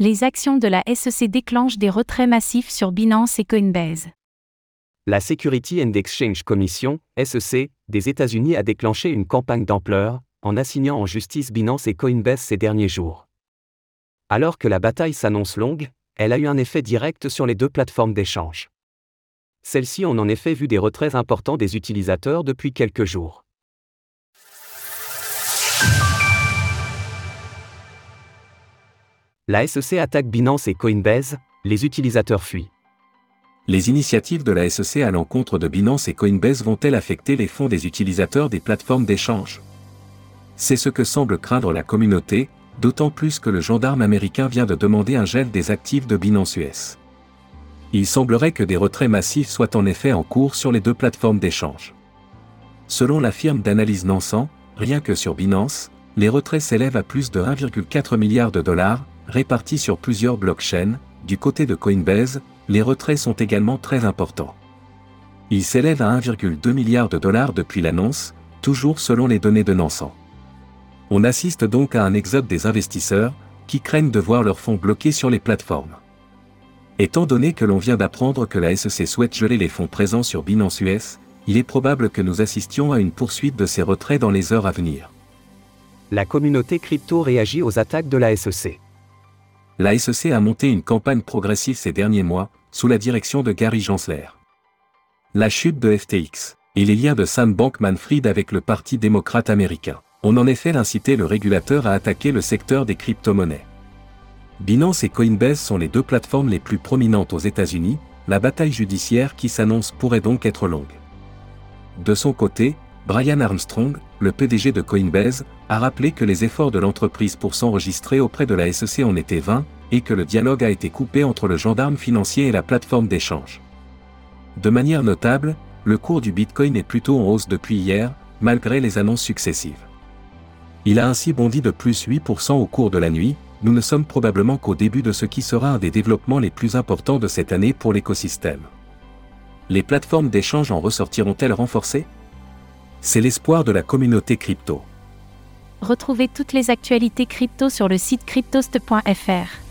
Les actions de la SEC déclenchent des retraits massifs sur Binance et Coinbase. La Security and Exchange Commission, SEC, des États-Unis a déclenché une campagne d'ampleur, en assignant en justice Binance et Coinbase ces derniers jours. Alors que la bataille s'annonce longue, elle a eu un effet direct sur les deux plateformes d'échange. Celles-ci ont en effet vu des retraits importants des utilisateurs depuis quelques jours. La SEC attaque Binance et Coinbase, les utilisateurs fuient. Les initiatives de la SEC à l'encontre de Binance et Coinbase vont-elles affecter les fonds des utilisateurs des plateformes d'échange? C'est ce que semble craindre la communauté, d'autant plus que le gendarme américain vient de demander un gel des actifs de Binance US. Il semblerait que des retraits massifs soient en effet en cours sur les deux plateformes d'échange. Selon la firme d'analyse Nansan, rien que sur Binance, les retraits s'élèvent à plus de 1,4 milliard de dollars, répartis sur plusieurs blockchains, du côté de Coinbase, les retraits sont également très importants. Ils s'élèvent à 1,2 milliard de dollars depuis l'annonce, toujours selon les données de Nansan. On assiste donc à un exode des investisseurs, qui craignent de voir leurs fonds bloqués sur les plateformes. Étant donné que l'on vient d'apprendre que la SEC souhaite geler les fonds présents sur Binance US, il est probable que nous assistions à une poursuite de ces retraits dans les heures à venir. La communauté crypto réagit aux attaques de la SEC la SEC a monté une campagne progressive ces derniers mois, sous la direction de Gary Gensler. La chute de FTX et les liens de Sam Bankman-Fried avec le Parti démocrate américain ont en effet incité le régulateur à attaquer le secteur des crypto-monnaies. Binance et Coinbase sont les deux plateformes les plus prominentes aux États-Unis, la bataille judiciaire qui s'annonce pourrait donc être longue. De son côté, Brian Armstrong, le PDG de Coinbase, a rappelé que les efforts de l'entreprise pour s'enregistrer auprès de la SEC en étaient vains, et que le dialogue a été coupé entre le gendarme financier et la plateforme d'échange. De manière notable, le cours du Bitcoin est plutôt en hausse depuis hier, malgré les annonces successives. Il a ainsi bondi de plus 8% au cours de la nuit, nous ne sommes probablement qu'au début de ce qui sera un des développements les plus importants de cette année pour l'écosystème. Les plateformes d'échange en ressortiront-elles renforcées? C'est l'espoir de la communauté crypto. Retrouvez toutes les actualités crypto sur le site cryptost.fr.